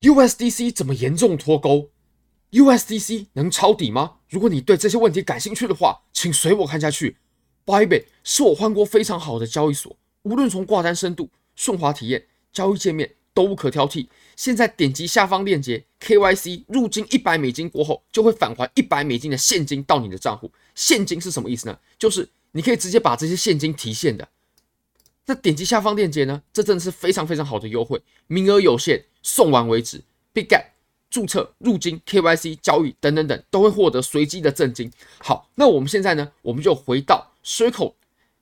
USDC 怎么严重脱钩？USDC 能抄底吗？如果你对这些问题感兴趣的话，请随我看下去。Bybit 是我换过非常好的交易所，无论从挂单深度、顺滑体验、交易界面都无可挑剔。现在点击下方链接，KYC 入金一百美金过后，就会返还一百美金的现金到你的账户。现金是什么意思呢？就是你可以直接把这些现金提现的。那点击下方链接呢？这真的是非常非常好的优惠，名额有限。送完为止 Big Gap 注册、入金、KYC 交易等等等，都会获得随机的赠金。好，那我们现在呢，我们就回到 Circle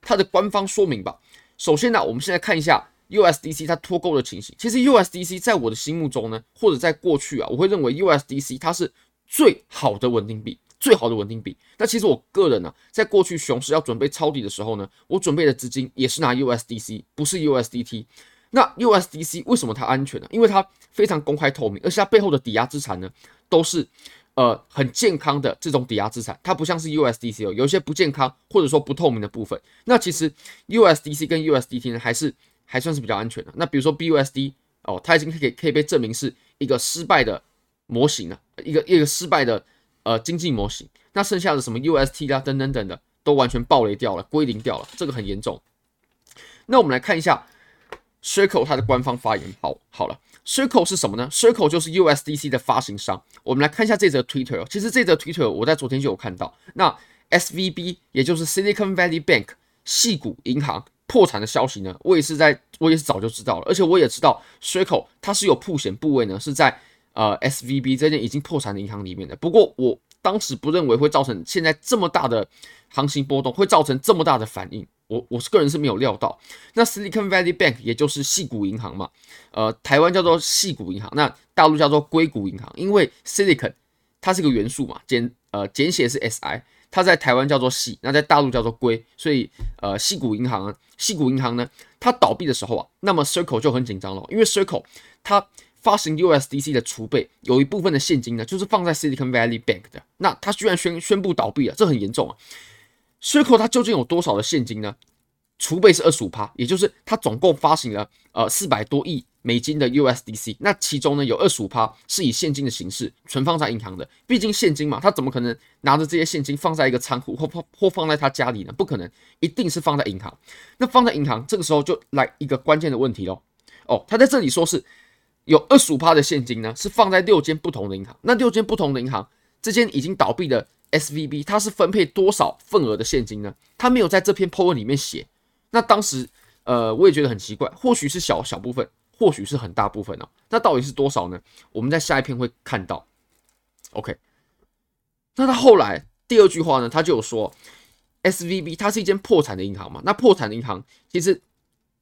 它的官方说明吧。首先呢，我们现在看一下 USDC 它脱钩的情形。其实 USDC 在我的心目中呢，或者在过去啊，我会认为 USDC 它是最好的稳定币，最好的稳定币。那其实我个人呢、在过去熊市要准备抄底的时候呢，我准备的资金也是拿 USDC，不是 USDT。那 USDC 为什么它安全呢？因为它非常公开透明，而且它背后的抵押资产呢，都是呃很健康的这种抵押资产，它不像是 USDC 哦，有一些不健康或者说不透明的部分。那其实 USDC 跟 USDT 呢，还是还算是比较安全的。那比如说 BUSD 哦，它已经可以可以被证明是一个失败的模型了，一个一个失败的呃经济模型。那剩下的什么 UST 啊等等等的，都完全爆雷掉了，归零掉了，这个很严重。那我们来看一下。Circle 它的官方发言，好好了，Circle 是什么呢？Circle 就是 USDC 的发行商。我们来看一下这则 Twitter，其实这则 Twitter 我在昨天就有看到。那 SVB 也就是 Silicon Valley Bank 矽谷银行破产的消息呢，我也是在，我也是早就知道了，而且我也知道 Circle 它是有曝险部位呢，是在呃 SVB 这件已经破产的银行里面的。不过我当时不认为会造成现在这么大的行情波动，会造成这么大的反应。我我是个人是没有料到，那 Silicon Valley Bank 也就是细谷银行嘛，呃，台湾叫做细谷银行，那大陆叫做硅谷银行，因为 Silicon 它是个元素嘛，简呃简写是 Si，它在台湾叫做细，那在大陆叫做硅，所以呃细谷银行，细谷银行呢，它倒闭的时候啊，那么 Circle 就很紧张了，因为 Circle 它发行 USDC 的储备有一部分的现金呢，就是放在 Silicon Valley Bank 的，那它居然宣宣布倒闭了，这很严重啊。Circle 它究竟有多少的现金呢？储备是二十五趴，也就是它总共发行了呃四百多亿美金的 USDC，那其中呢有二十五趴是以现金的形式存放在银行的。毕竟现金嘛，它怎么可能拿着这些现金放在一个仓库或或放在他家里呢？不可能，一定是放在银行。那放在银行，这个时候就来一个关键的问题喽。哦，他在这里说是有二十五趴的现金呢，是放在六间不同的银行。那六间不同的银行，这间已经倒闭的。SVB 它是分配多少份额的现金呢？它没有在这篇 po 文里面写。那当时，呃，我也觉得很奇怪，或许是小小部分，或许是很大部分哦。那到底是多少呢？我们在下一篇会看到。OK，那他后来第二句话呢，他就有说，SVB 它是一间破产的银行嘛。那破产的银行其实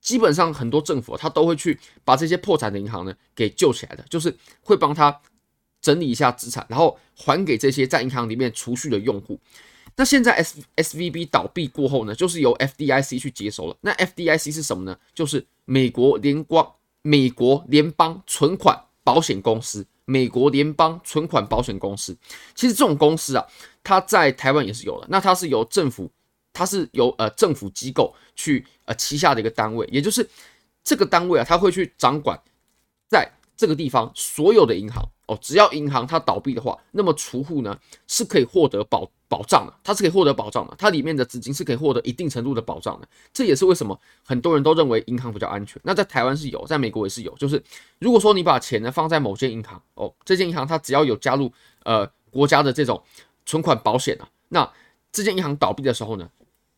基本上很多政府它都会去把这些破产的银行呢给救起来的，就是会帮他。整理一下资产，然后还给这些在银行里面储蓄的用户。那现在 S S V B 倒闭过后呢，就是由 F D I C 去接手了。那 F D I C 是什么呢？就是美国联光美国联邦存款保险公司。美国联邦存款保险公司，其实这种公司啊，它在台湾也是有的。那它是由政府，它是由呃政府机构去呃旗下的一个单位，也就是这个单位啊，它会去掌管在这个地方所有的银行。哦，只要银行它倒闭的话，那么储户呢是可以获得保保障的，它是可以获得保障的，它里面的资金是可以获得一定程度的保障的。这也是为什么很多人都认为银行比较安全。那在台湾是有，在美国也是有，就是如果说你把钱呢放在某间银行，哦，这间银行它只要有加入呃国家的这种存款保险啊，那这间银行倒闭的时候呢，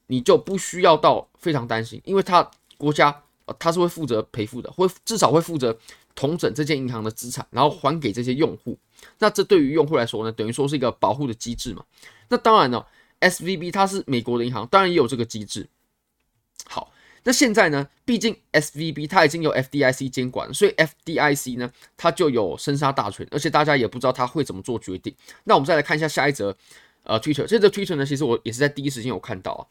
你就不需要到非常担心，因为它国家呃它是会负责赔付的，会至少会负责。统整这间银行的资产，然后还给这些用户。那这对于用户来说呢，等于说是一个保护的机制嘛。那当然呢，SVB 它是美国的银行，当然也有这个机制。好，那现在呢，毕竟 SVB 它已经有 FDIC 监管，所以 FDIC 呢，它就有生杀大权，而且大家也不知道它会怎么做决定。那我们再来看一下下一则呃 Twitter，这则 Twitter 呢，其实我也是在第一时间有看到啊。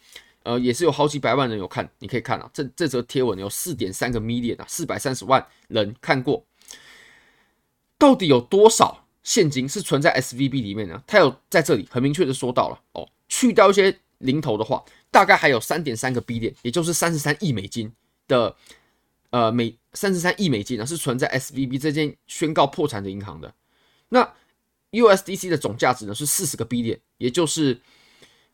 呃，也是有好几百万人有看，你可以看啊，这这则贴文有四点三个 million 啊，四百三十万人看过。到底有多少现金是存在 SVB 里面呢？他有在这里很明确的说到了哦，去掉一些零头的话，大概还有三点三个 billion，也就是三十三亿美金的呃美三十三亿美金呢，是存在 SVB 这间宣告破产的银行的。那 USDC 的总价值呢是四十个 billion，也就是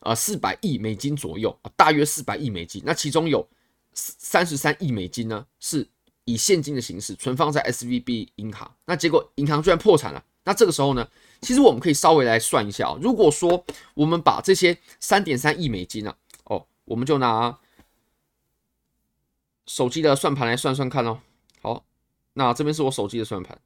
呃四百亿美金左右，大约四百亿美金。那其中有三十三亿美金呢是以现金的形式存放在 SVB 银行。那结果银行居然破产了。那这个时候呢，其实我们可以稍微来算一下哦。如果说我们把这些三点三亿美金呢，哦，我们就拿手机的算盘来算算看哦。好，那这边是我手机的算盘。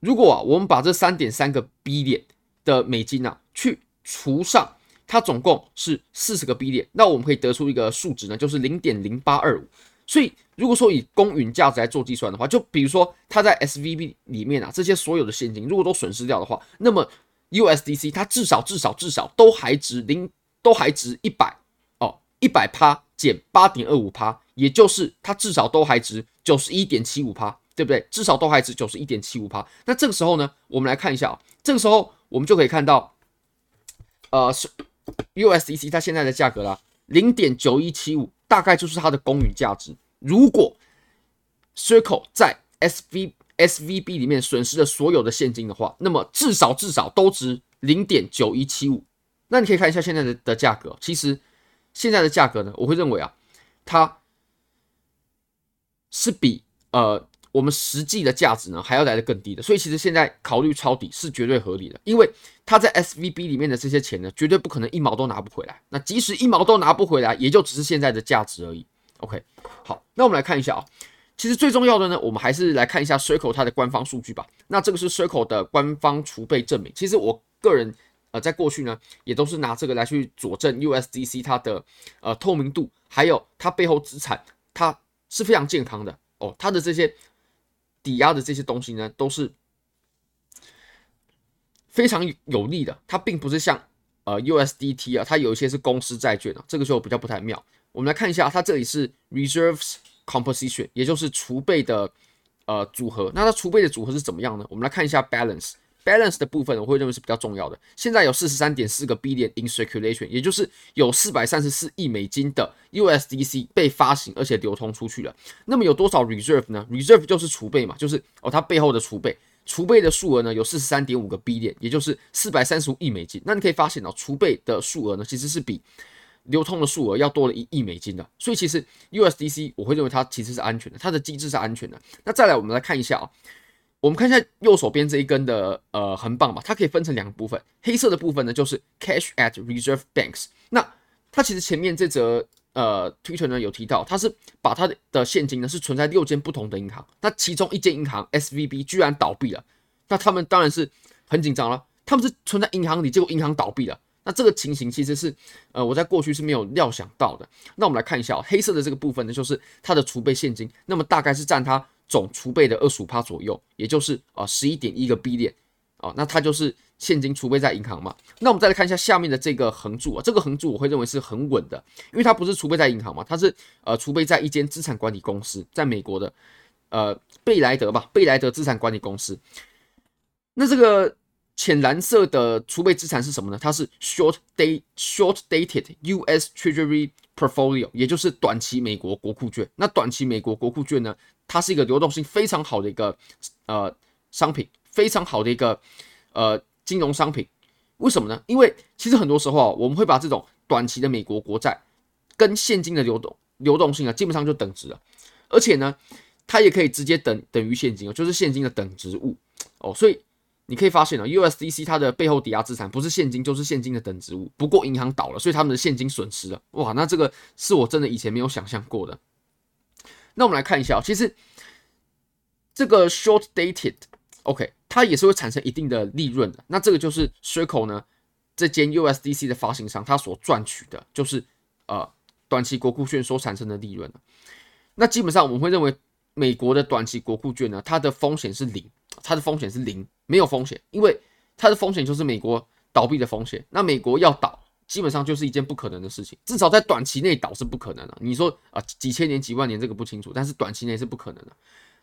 如果啊，我们把这三点三个 B 点的美金啊，去除上它总共是四十个 B 点那我们可以得出一个数值呢，就是零点零八二五。所以，如果说以公允价值来做计算的话，就比如说它在 SVB 里面啊，这些所有的现金如果都损失掉的话，那么 USDC 它至少至少至少都还值零，都还值一百哦，一百趴减八点二五趴，也就是它至少都还值九十一点七五趴，对不对？至少都还值九十一点七五趴。那这个时候呢，我们来看一下啊，这个时候我们就可以看到，呃，是 USDC 它现在的价格啦，零点九一七五。大概就是它的公允价值。如果 Circle 在 SV SVB 里面损失了所有的现金的话，那么至少至少都值零点九一七五。那你可以看一下现在的的价格，其实现在的价格呢，我会认为啊，它是比呃。我们实际的价值呢，还要来得更低的，所以其实现在考虑抄底是绝对合理的，因为他在 SVB 里面的这些钱呢，绝对不可能一毛都拿不回来。那即使一毛都拿不回来，也就只是现在的价值而已。OK，好，那我们来看一下啊，其实最重要的呢，我们还是来看一下 Circle 它的官方数据吧。那这个是 Circle 的官方储备证明。其实我个人呃，在过去呢，也都是拿这个来去佐证 USDC 它的呃透明度，还有它背后资产，它是非常健康的哦，它的这些。抵押的这些东西呢，都是非常有利的。它并不是像呃 USDT 啊，它有一些是公司债券啊，这个就比较不太妙。我们来看一下，它这里是 Reserves Composition，也就是储备的呃组合。那它储备的组合是怎么样呢？我们来看一下 Balance。Balance 的部分，我会认为是比较重要的。现在有四十三点四个 billion circulation，也就是有四百三十四亿美金的 USDC 被发行而且流通出去了。那么有多少 reserve 呢？reserve 就是储备嘛，就是哦它背后的储备，储备的数额呢有四十三点五个 billion，也就是四百三十五亿美金。那你可以发现哦，储备的数额呢其实是比流通的数额要多了一亿美金的。所以其实 USDC 我会认为它其实是安全的，它的机制是安全的。那再来我们来看一下啊。我们看一下右手边这一根的呃横棒吧，它可以分成两个部分。黑色的部分呢，就是 cash at reserve banks。那它其实前面这则呃 Twitter 呢有提到，它是把它的现金呢是存在六间不同的银行。那其中一间银行 SVB 居然倒闭了，那他们当然是很紧张了。他们是存在银行里，结果银行倒闭了。那这个情形其实是呃我在过去是没有料想到的。那我们来看一下，黑色的这个部分呢，就是它的储备现金，那么大概是占它。总储备的二十五趴左右，也就是啊十一点一个 B 点啊，那它就是现金储备在银行嘛。那我们再来看一下下面的这个横柱啊，这个横柱我会认为是很稳的，因为它不是储备在银行嘛，它是呃储备在一间资产管理公司，在美国的呃贝莱德吧，贝莱德资产管理公司。那这个浅蓝色的储备资产是什么呢？它是 short date short dated US Treasury portfolio，也就是短期美国国库券。那短期美国国库券呢？它是一个流动性非常好的一个呃商品，非常好的一个呃金融商品。为什么呢？因为其实很多时候啊，我们会把这种短期的美国国债跟现金的流动流动性啊，基本上就等值了。而且呢，它也可以直接等等于现金哦，就是现金的等值物哦。所以你可以发现啊，USDC 它的背后抵押资产不是现金就是现金的等值物。不过银行倒了，所以他们的现金损失了。哇，那这个是我真的以前没有想象过的。那我们来看一下，其实这个 short dated，OK，它也是会产生一定的利润的。那这个就是 Circle 呢，这间 USDC 的发行商它所赚取的，就是呃短期国库券所产生的利润。那基本上我们会认为，美国的短期国库券呢，它的风险是零，它的风险是零，没有风险，因为它的风险就是美国倒闭的风险。那美国要倒。基本上就是一件不可能的事情，至少在短期内倒是不可能的。你说啊，几千年、几万年这个不清楚，但是短期内是不可能的。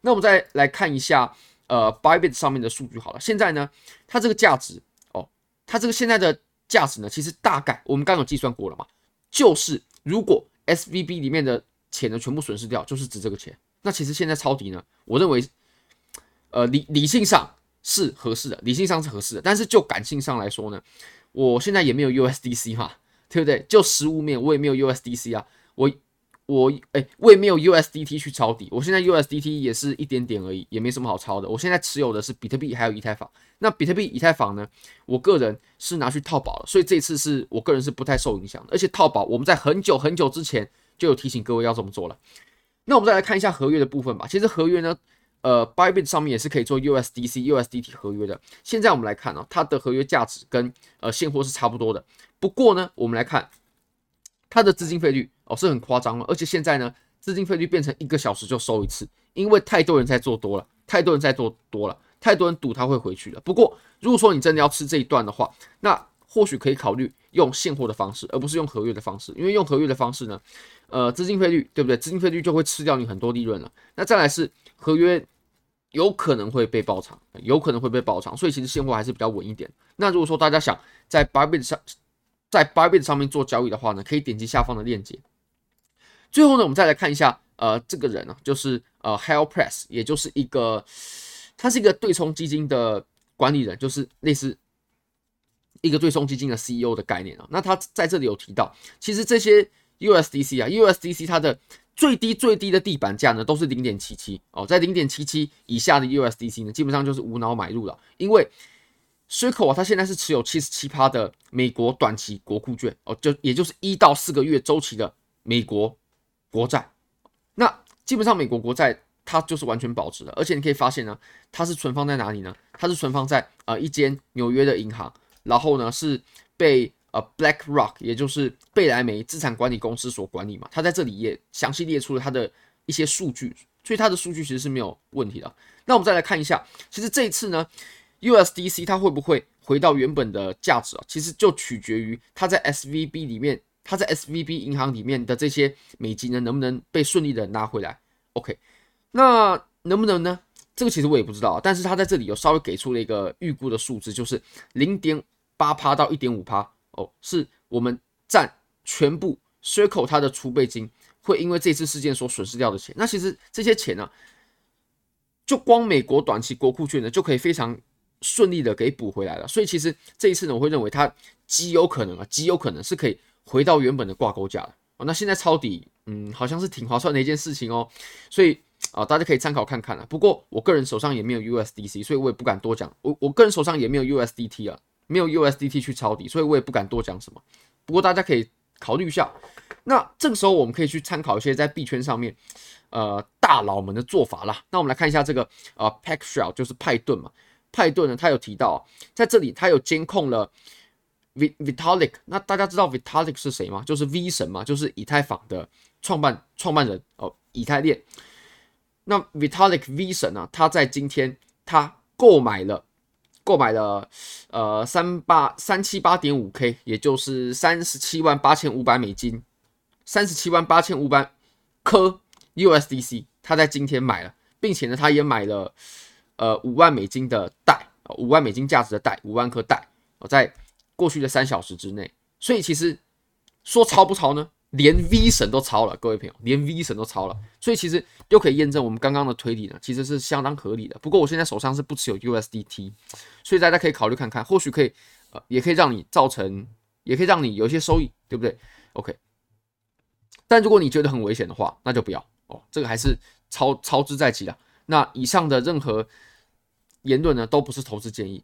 那我们再来看一下，呃，Bybit 上面的数据好了。现在呢，它这个价值哦，它这个现在的价值呢，其实大概我们刚刚有计算过了嘛，就是如果 SVB 里面的钱呢全部损失掉，就是值这个钱。那其实现在抄底呢，我认为，呃，理理性上是合适的，理性上是合适的，但是就感性上来说呢，我现在也没有 USDC 嘛，对不对？就实物面我也没有 USDC 啊，我。我哎，我也没有 USDT 去抄底，我现在 USDT 也是一点点而已，也没什么好抄的。我现在持有的是比特币还有以太坊。那比特币、以太坊呢？我个人是拿去套保了，所以这次是我个人是不太受影响的。而且套保，我们在很久很久之前就有提醒各位要这么做了。那我们再来看一下合约的部分吧。其实合约呢，呃，Bybit 上面也是可以做 USDC、USDT 合约的。现在我们来看哦，它的合约价值跟呃现货是差不多的。不过呢，我们来看它的资金费率。哦，是很夸张了，而且现在呢，资金费率变成一个小时就收一次，因为太多人在做多了，太多人在做多了，太多人赌它会回去了。不过，如果说你真的要吃这一段的话，那或许可以考虑用现货的方式，而不是用合约的方式，因为用合约的方式呢，呃，资金费率对不对？资金费率就会吃掉你很多利润了。那再来是合约有可能会被爆仓，有可能会被爆仓，所以其实现货还是比较稳一点。那如果说大家想在 Bybit 上，在 Bybit 上面做交易的话呢，可以点击下方的链接。最后呢，我们再来看一下，呃，这个人、啊，就是呃，Hal Press，也就是一个，他是一个对冲基金的管理人，就是类似一个对冲基金的 CEO 的概念啊。那他在这里有提到，其实这些 USDC 啊，USDC 它的最低最低的地板价呢，都是零点七七哦，在零点七七以下的 USDC 呢，基本上就是无脑买入了，因为 Circle 啊，它现在是持有七十七趴的美国短期国库券哦，就也就是一到四个月周期的美国。国债，那基本上美国国债它就是完全保值的，而且你可以发现呢，它是存放在哪里呢？它是存放在呃一间纽约的银行，然后呢是被呃 BlackRock，也就是贝莱梅资产管理公司所管理嘛。它在这里也详细列出了它的一些数据，所以它的数据其实是没有问题的。那我们再来看一下，其实这一次呢，USDC 它会不会回到原本的价值啊？其实就取决于它在 SVB 里面。它在 SVB 银行里面的这些美金呢，能不能被顺利的拿回来？OK，那能不能呢？这个其实我也不知道，但是他在这里有稍微给出了一个预估的数字，就是零点八趴到一点五趴哦，是我们占全部 Circle 它的储备金会因为这次事件所损失掉的钱。那其实这些钱呢、就光美国短期国库券呢，就可以非常顺利的给补回来了。所以其实这一次呢，我会认为它极有可能啊，极有可能是可以。回到原本的挂钩价的哦，那现在抄底，嗯，好像是挺划算的一件事情哦，所以啊，大家可以参考看看啊。不过我个人手上也没有 USDC，所以我也不敢多讲。我我个人手上也没有 USDT 啊，没有 USDT 去抄底，所以我也不敢多讲什么。不过大家可以考虑一下。那这个时候我们可以去参考一些在币圈上面呃大佬们的做法啦。那我们来看一下这个呃 Paxful 就是派顿嘛，派顿呢他有提到在这里他有监控了。Vitalik，那大家知道 Vitalik 是谁吗？就是 V 神嘛，就是以太坊的创办创办人哦，以太链。那 Vitalik Vision 呢、他在今天他购买了购买了呃三八三七八点五 K，也就是三十七万八千五百美金，三十七万八千五百颗 USDC，他在今天买了，并且呢，他也买了呃五万美金的代，五万美金价值的代，五万颗代，我在。过去的三小时之内，所以其实说抄不抄呢？连 V 神都抄了，各位朋友，连 V 神都抄了，所以其实又可以验证我们刚刚的推理呢，其实是相当合理的。不过我现在手上是不持有 USDT，所以大家可以考虑看看，或许可以呃，也可以让你造成，也可以让你有一些收益，对不对？OK。但如果你觉得很危险的话，那就不要哦，这个还是操操之在即的。那以上的任何言论呢，都不是投资建议。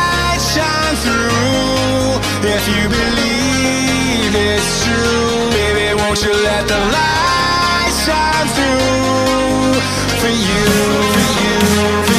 shine through if you believe it's true. Baby, won't you let the light shine through for you, for you.